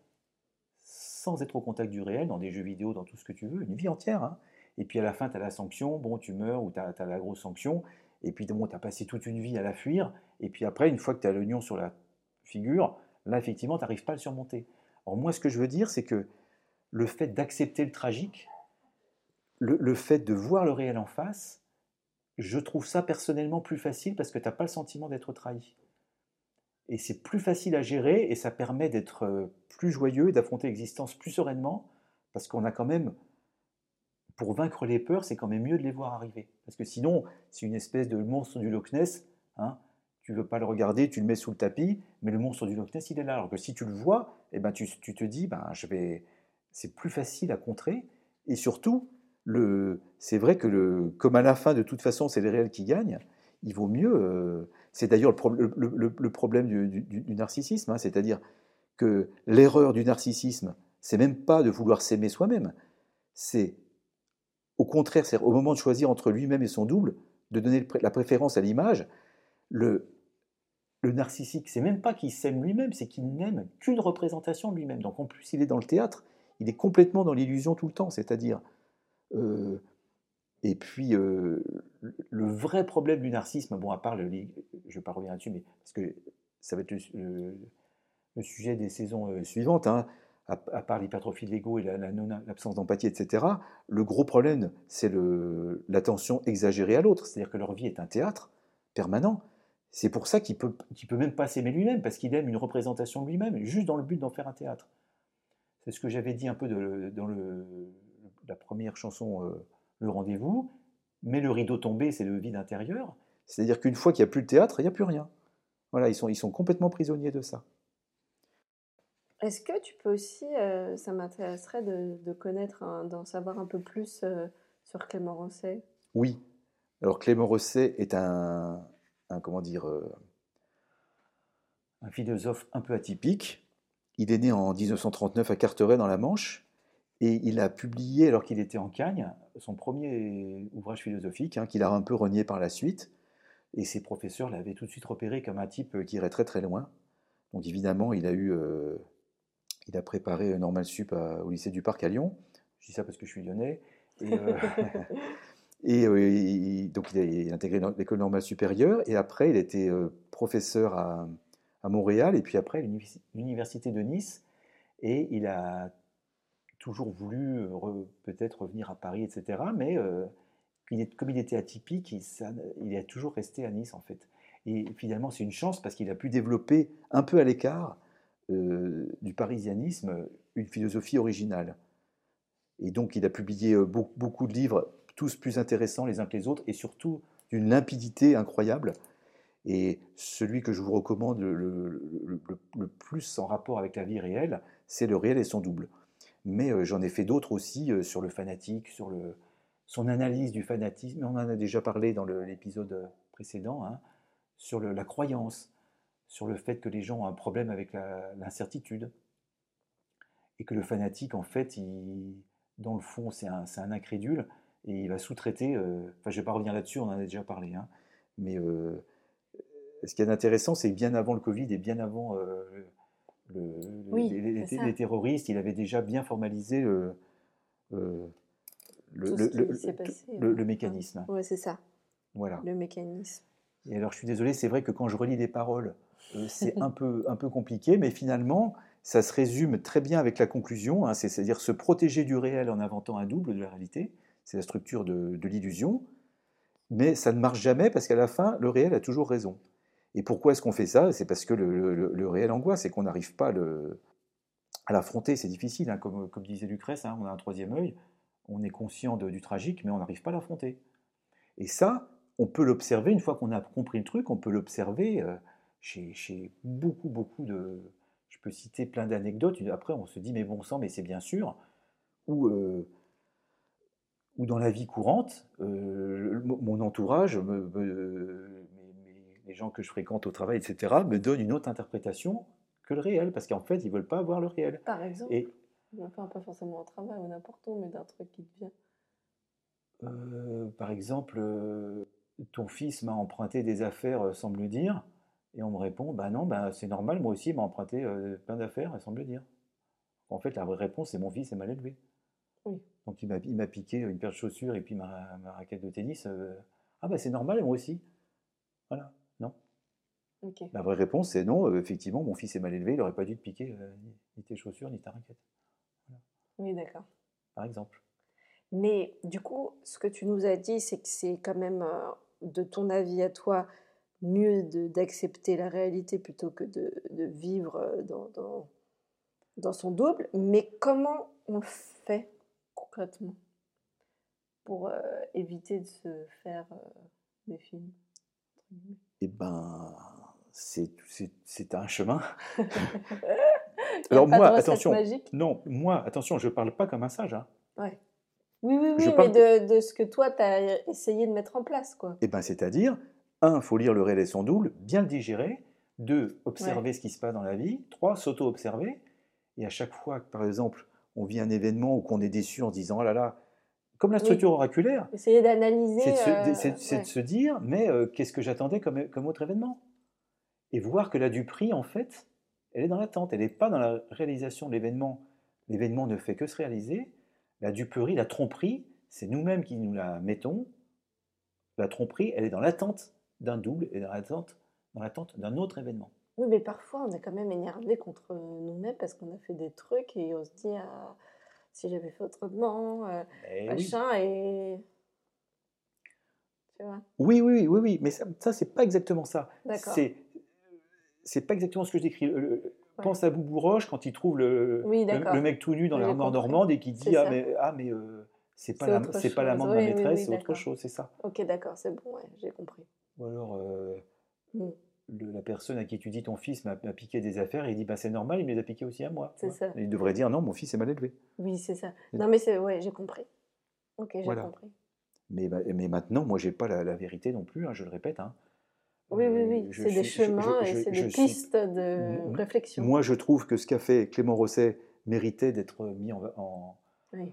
sans être au contact du réel, dans des jeux vidéo, dans tout ce que tu veux, une vie entière. Hein. Et puis à la fin, tu as la sanction, bon, tu meurs ou tu as, as, la grosse sanction, et puis, tu as passé toute une vie à la fuir. Et puis après, une fois que tu as l'oignon sur la figure, là, effectivement, tu n'arrives pas à le surmonter. Alors, moi, ce que je veux dire, c'est que le fait d'accepter le tragique, le, fait de voir le réel en face, je trouve ça personnellement plus facile parce que tu n'as pas le sentiment d'être trahi. Et c'est plus facile à gérer et ça permet d'être euh, plus joyeux, d'affronter l'existence plus sereinement, parce qu'on a quand même, pour vaincre les peurs, c'est quand même mieux de les voir arriver. Parce que sinon, c'est une espèce de monstre du Loch Ness. Hein, tu veux pas le regarder, tu le mets sous le tapis, mais le monstre du Loch Ness, il est là. Alors que si tu le vois, eh ben, tu, te dis, ben, je vais, c'est plus facile à contrer. Et surtout, le, c'est vrai que le, comme à la fin, de toute façon, c'est les réels qui gagnent, il vaut mieux. euh, c'est d'ailleurs le, le- le- le problème du narcissisme, hein, c'est-à-dire que l'erreur du narcissisme, c'est même pas de vouloir s'aimer soi-même, c'est au contraire, c'est au moment de choisir entre lui-même et son double, de donner la préférence à l'image. Le, le narcissique, c'est même pas qu'il s'aime lui-même, c'est qu'il n'aime qu'une représentation de lui-même. Donc en plus, il est dans le théâtre, il est complètement dans l'illusion tout le temps, c'est-à-dire. euh, et puis, euh, le- vrai problème du narcissisme, bon, à part le. Je ne vais pas revenir là-dessus, mais parce que ça va être le sujet des saisons euh, suivantes, hein, à, part l'hypertrophie de l'ego et l'absence d'empathie, etc., le gros problème, c'est l'attention exagérée à l'autre. C'est-à-dire que leur vie est un théâtre permanent. C'est pour ça qu'il peut, peut même pas s'aimer lui-même, parce qu'il aime une représentation de lui-même, juste dans le but d'en faire un théâtre. C'est ce que j'avais dit un peu de- dans la première chanson, euh, Le Rendez-vous. Mais le rideau tombé, c'est le vide intérieur. C'est-à-dire qu'une fois qu'il n'y a plus le théâtre, il n'y a plus rien. Voilà, ils sont complètement prisonniers de ça. Est-ce que tu peux aussi, euh, ça m'intéresserait de, connaître, d'en savoir un peu plus euh, sur Clément Rosset? Oui. Alors Clément Rosset est un, comment dire, euh, un philosophe un peu atypique. Il est né en 1939 à Carteret dans la Manche et il a publié, alors qu'il était en Cagne, son premier ouvrage philosophique, hein, qu'il a un peu renié par la suite. Et ses professeurs l'avaient tout de suite repéré comme un type qui irait très très loin. Donc évidemment, il a eu, il a préparé Normal Sup à- au lycée du Parc à Lyon. Je dis ça parce que je suis lyonnais. Et, euh, et euh, il- donc il a, il a intégré l'école normale supérieure et après il était euh, professeur à, à Montréal et puis après à l'université- de Nice et il a toujours voulu euh, re- peut-être revenir à Paris, etc. Mais euh, il est, comme il était atypique, il, ça- il est toujours resté à Nice en fait. Et finalement c'est une chance parce qu'il a pu développer un peu à l'écart euh, du parisianisme une philosophie originale. Et donc, il a publié euh, beau- beaucoup de livres, tous plus intéressants les uns que les autres, et surtout d'une limpidité incroyable. Et celui que je vous recommande le, plus en rapport avec la vie réelle, c'est Le réel et son double. Mais euh, j'en ai fait d'autres aussi sur le fanatique, sur son analyse du fanatisme. On en a déjà parlé dans l'épisode précédent, hein, sur la croyance, sur le fait que les gens ont un problème avec l'incertitude. Et que le fanatique, en fait, il, dans le fond, c'est un, un incrédule et il va sous-traiter. euh, Enfin, je ne vais pas revenir là-dessus, on en a déjà parlé. hein, mais euh, ce qui est intéressant, c'est bien avant le Covid et bien avant euh, le- Oui, les, terroristes, il avait déjà bien formalisé le, le, passé, hein. mécanisme. Ouais, c'est ça, Voilà. le mécanisme. Et alors, je suis désolé, c'est vrai que quand je relis des paroles, c'est un peu, un peu compliqué, mais finalement, ça se résume très bien avec la conclusion, hein, c'est- c'est-à-dire se protéger du réel en inventant un double de la réalité, c'est la structure de, de l'illusion, mais ça ne marche jamais parce qu'à la fin, le réel a toujours raison. Et pourquoi est-ce qu'on fait ça? C'est parce que le, le- le réel angoisse et qu'on n'arrive pas à le- à l'affronter, c'est difficile, hein, comme, comme disait Lucrèce, hein, on a un troisième œil, on est conscient de- du tragique, mais on n'arrive pas à l'affronter. Et ça, on peut l'observer, une fois qu'on a compris le truc, on peut l'observer euh, chez, chez beaucoup, beaucoup de... Je peux citer plein d'anecdotes, après on se dit, mais bon sang, mais c'est bien sûr, ou, euh, ou dans la vie courante, euh, mon entourage, me- me- les gens que je fréquente au travail, etc., me donnent une autre interprétation que le réel, parce qu'en fait, ils ne veulent pas avoir le réel. Par exemple, Et enfin, pas forcément au travail ou n'importe où, mais d'un truc qui te vient. Euh, par exemple, ton fils m'a emprunté des affaires euh, sans me le dire, et on me répond, bah non, bah, c'est normal, moi aussi, il m'a emprunté euh, plein d'affaires sans me le dire. En fait, la vraie réponse, c'est mon fils est mal élevé. Oui. Donc il m'a piqué une paire de chaussures et puis ma, ma raquette de tennis. euh, ah bah c'est normal, moi aussi. Voilà, non. Ok. La vraie réponse, c'est non, euh, effectivement, mon fils est mal élevé, il n'aurait pas dû te piquer ni- tes chaussures, ni ta raquette, Oui, d'accord. par exemple. Mais du coup, ce que tu nous as dit, c'est que c'est quand même, de ton avis à toi, mieux d'accepter la réalité plutôt que de, de vivre euh, dans, dans, dans son double. Mais comment on le fait concrètement pour euh, éviter de se faire euh, des films Eh ben, c'est un chemin. Alors moi, attention, non, moi, attention, je parle pas comme un sage. Hein. Ouais. Oui, oui, oui, Je mais parle- de, de ce que toi, tu as essayé de mettre en place, quoi. Eh ben, c'est-à-dire, un, faut lire le réel et son double, bien le digérer. Deux, observer ce qui se passe dans la vie. Trois, s'auto-observer. Et à chaque fois que, par exemple, on vit un événement ou qu'on est déçu en se disant, oh là là, comme la Oui. structure oraculaire, Essayer d'analyser. c'est de, se- euh, de se dire, mais euh, qu'est-ce que j'attendais comme, comme autre événement? Et voir que la Dupri, en fait, elle est dans l'attente, elle n'est pas dans la réalisation de l'événement. L'événement ne fait que se réaliser. La duperie, la tromperie, c'est nous-mêmes qui nous la mettons. La tromperie, elle est dans l'attente d'un double et dans l'attente dans l'attente d'un autre événement. Oui, mais parfois, on est quand même énervé contre nous-mêmes parce qu'on a fait des trucs et on se dit, ah, si j'avais fait autrement, euh, Eh oui. machin, et. Tu vois Oui, oui, oui, oui, oui, mais ça, ça c'est pas exactement ça. D'accord. C'est, c'est pas exactement ce que je décris. Le- Pense à Boubou Roche quand il trouve le, Oui, le, mec tout nu dans Oui, l'armoire normande et qui dit ah mais ah mais euh, c'est pas la, autre c'est pas l'amant de ma Oui, oui, maîtresse, oui, c'est autre chose, c'est ça. Ok, d'accord, c'est bon, ouais, j'ai compris. Ou alors euh, Mm. le- la personne à qui tu dis ton fils m'a, piqué des affaires et il dit bah c'est normal, il me les a piquées aussi à moi. C'est ça. Et il devrait dire non, mon fils est mal élevé. Oui, c'est ça. Non, mais c'est. Ouais, j'ai compris. Ok, j'ai Voilà. compris. Mais, ma- mais maintenant, moi, j'ai pas la, la vérité non plus, hein, je le répète. hein. Oui, oui, Euh, oui. C'est des je- chemins je- et c'est des suis- pistes de réflexion. Moi, je trouve que ce qu'a fait Clément Rosset méritait d'être mis en, en- Oui.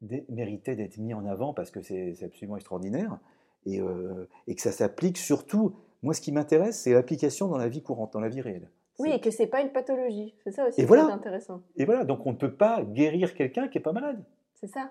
dé- méritait d'être mis en avant parce que c'est absolument extraordinaire et, euh, et que ça s'applique surtout. Moi, ce qui m'intéresse, c'est l'application dans la vie courante, dans la vie réelle. Oui, et que c'est pas une pathologie. C'est ça aussi Et qui voilà. est intéressant. Et voilà, donc on ne peut pas guérir quelqu'un qui est pas malade. C'est ça.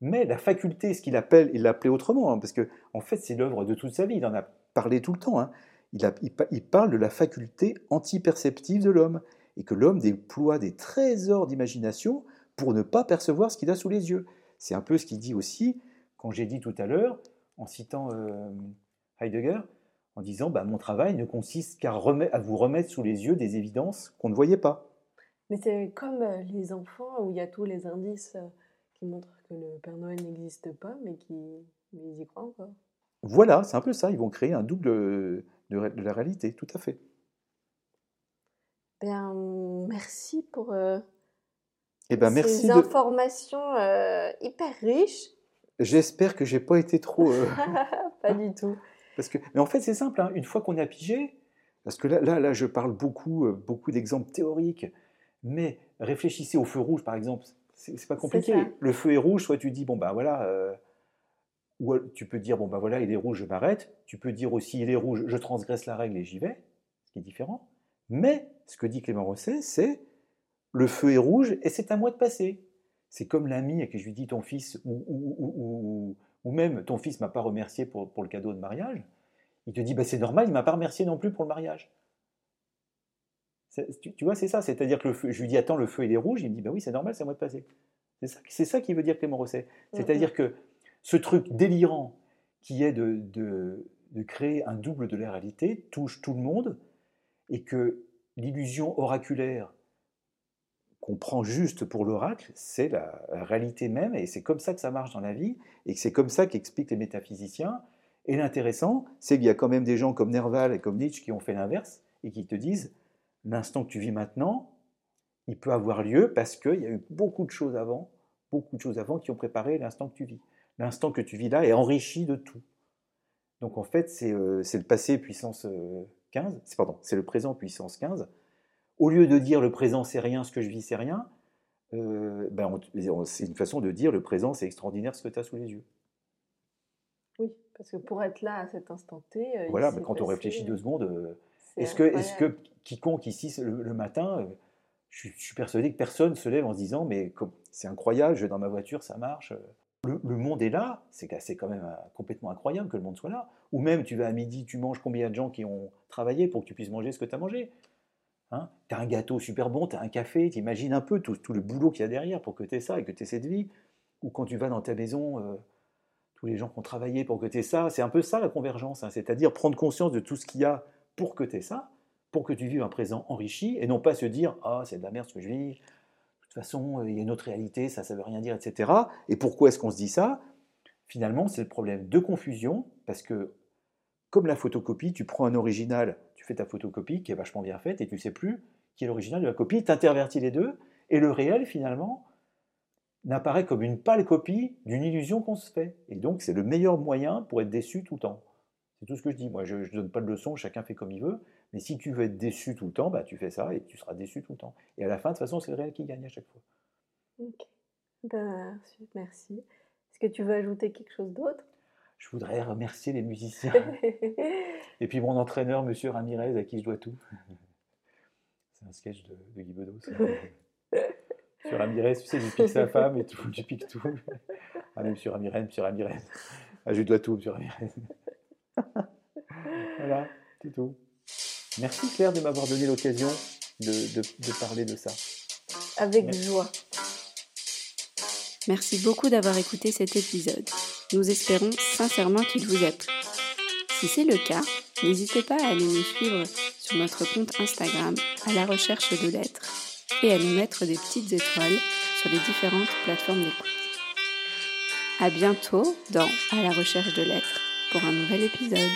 Mais la faculté, ce qu'il appelle, il l'appelait autrement, hein, parce que en fait, c'est l'œuvre de toute sa vie. Il en a parlé tout le temps. hein. Il, a- il pa- il parle de la faculté antiperceptive de l'homme et que l'homme déploie des trésors d'imagination pour ne pas percevoir ce qu'il a sous les yeux. C'est un peu ce qu'il dit aussi quand j'ai dit tout à l'heure, en citant euh, Heidegger, en disant bah, mon travail ne consiste qu'à à vous remettre sous les yeux des évidences qu'on ne voyait pas. Mais c'est comme euh, les enfants où il y a tous les indices euh, qui montrent que le Père Noël n'existe pas, mais qui mais ils y croient encore. Voilà, c'est un peu ça. Ils vont créer un double de, la réalité, tout à fait. Bien, merci pour euh, Eh ben, ces. De... informations euh, hyper riches. J'espère que j'ai pas été trop. euh, pas du tout. parce que, mais en fait, c'est simple. hein, Une fois qu'on a pigé, parce que là, là, là, je parle beaucoup, euh, beaucoup d'exemples théoriques, mais réfléchissez au feu rouge, par exemple. C'est pas compliqué. Le feu est rouge, soit tu dis bon ben voilà, euh, ou tu peux dire bon ben voilà, il est rouge, je m'arrête. Tu peux dire aussi il est rouge, je transgresse la règle et j'y vais, ce qui est différent. Mais ce que dit Clément Rosset, c'est le feu est rouge et c'est à moi de passer. C'est comme l'ami à qui je lui dis ton fils, ou, ou, ou- ou- ou même ton fils m'a pas remercié pour, pour le cadeau de mariage. Il te dit bah, c'est normal, il m'a pas remercié non plus pour le mariage. Tu, tu vois, c'est ça. C'est-à-dire que le feu, je lui dis attends, le feu il est rouge. Il me dit bah oui, c'est normal, c'est à moi de passer. C'est ça, c'est ça qui veut dire Clément Rosset. C'est-à-dire que ce truc délirant qui est de, de, de créer un double de la réalité touche tout le monde et que l'illusion oraculaire qu'on prend juste pour l'oracle, c'est la, réalité même et c'est comme ça que ça marche dans la vie et c'est comme ça qu'expliquent les métaphysiciens. Et l'intéressant, c'est qu'il y a quand même des gens comme Nerval et comme Nietzsche qui ont fait l'inverse et qui te disent l'instant que tu vis maintenant, il peut avoir lieu parce qu'il y a eu beaucoup de choses avant, beaucoup de choses avant qui ont préparé l'instant que tu vis. L'instant que tu vis là est enrichi de tout. Donc en fait, c'est euh, le passé puissance euh, 15, c'est pardon, c'est le présent puissance 15. Au lieu de dire le présent c'est rien, ce que je vis c'est rien, euh, ben, c'est une façon de dire le présent c'est extraordinaire ce que tu as sous les yeux. Oui, parce que pour être là à cet instant T. euh, il Voilà, mais quand on réfléchit deux secondes, euh, c'est est-ce que, est incroyable. que quiconque ici le, le matin, je, suis- je suis persuadé que personne se lève en se disant mais c'est incroyable, je vais dans ma voiture, ça marche. Le, le monde est là, c'est quand même complètement incroyable que le monde soit là. Ou même tu vas à midi, tu manges combien de gens qui ont travaillé pour que tu puisses manger ce que tu as mangé? Hein Tu as un gâteau super bon, tu as un café, tu imagines un peu tout, le boulot qu'il y a derrière pour que tu aies ça et que tu aies cette vie. Ou quand tu vas dans ta maison, euh, tous les gens qui ont travaillé pour que tu aies ça. C'est un peu ça la convergence, hein. c'est-à-dire prendre conscience de tout ce qu'il y a pour que tu aies ça, pour que tu vives un présent enrichi, et non pas se dire Ah, c'est de la merde ce que je vis, de toute façon, il y a une autre réalité, ça, ça veut rien dire, etc. Et pourquoi est-ce qu'on se dit ça? Finalement, c'est le problème de confusion, parce que comme la photocopie, tu prends un original, fais ta photocopie qui est vachement bien faite, et tu sais plus qui est l'original de la copie, tu intervertis les deux, et le réel, finalement, n'apparaît comme une pâle copie d'une illusion qu'on se fait. Et donc, c'est le meilleur moyen pour être déçu tout le temps. C'est tout ce que je dis. Moi, je ne donne pas de leçon, chacun fait comme il veut. Mais si tu veux être déçu tout le temps, bah, tu fais ça et tu seras déçu tout le temps. Et à la fin, de toute façon, c'est le réel qui gagne à chaque fois. Ok. Ben, merci. Est-ce que tu veux ajouter quelque chose d'autre? Je voudrais remercier les musiciens. et puis mon entraîneur, Monsieur Ramirez, à qui je dois tout. C'est un sketch de, de Guy Bedos. Monsieur Ramirez, tu sais, il pique sa femme et tout, tu piques tout. Ah, mais Monsieur Ramirez, Monsieur Ramirez. Ah, je lui dois tout, Monsieur Ramirez. voilà, c'est tout. Merci Claire de m'avoir donné l'occasion de, de, de, parler de ça. Avec Merci. joie. Merci beaucoup d'avoir écouté cet épisode. Nous espérons sincèrement qu'il vous a plu. Si c'est le cas, n'hésitez pas à aller nous suivre sur notre compte Instagram à la recherche de lettres et à nous mettre des petites étoiles sur les différentes plateformes d'écoute. À bientôt dans À la recherche de lettres pour un nouvel épisode.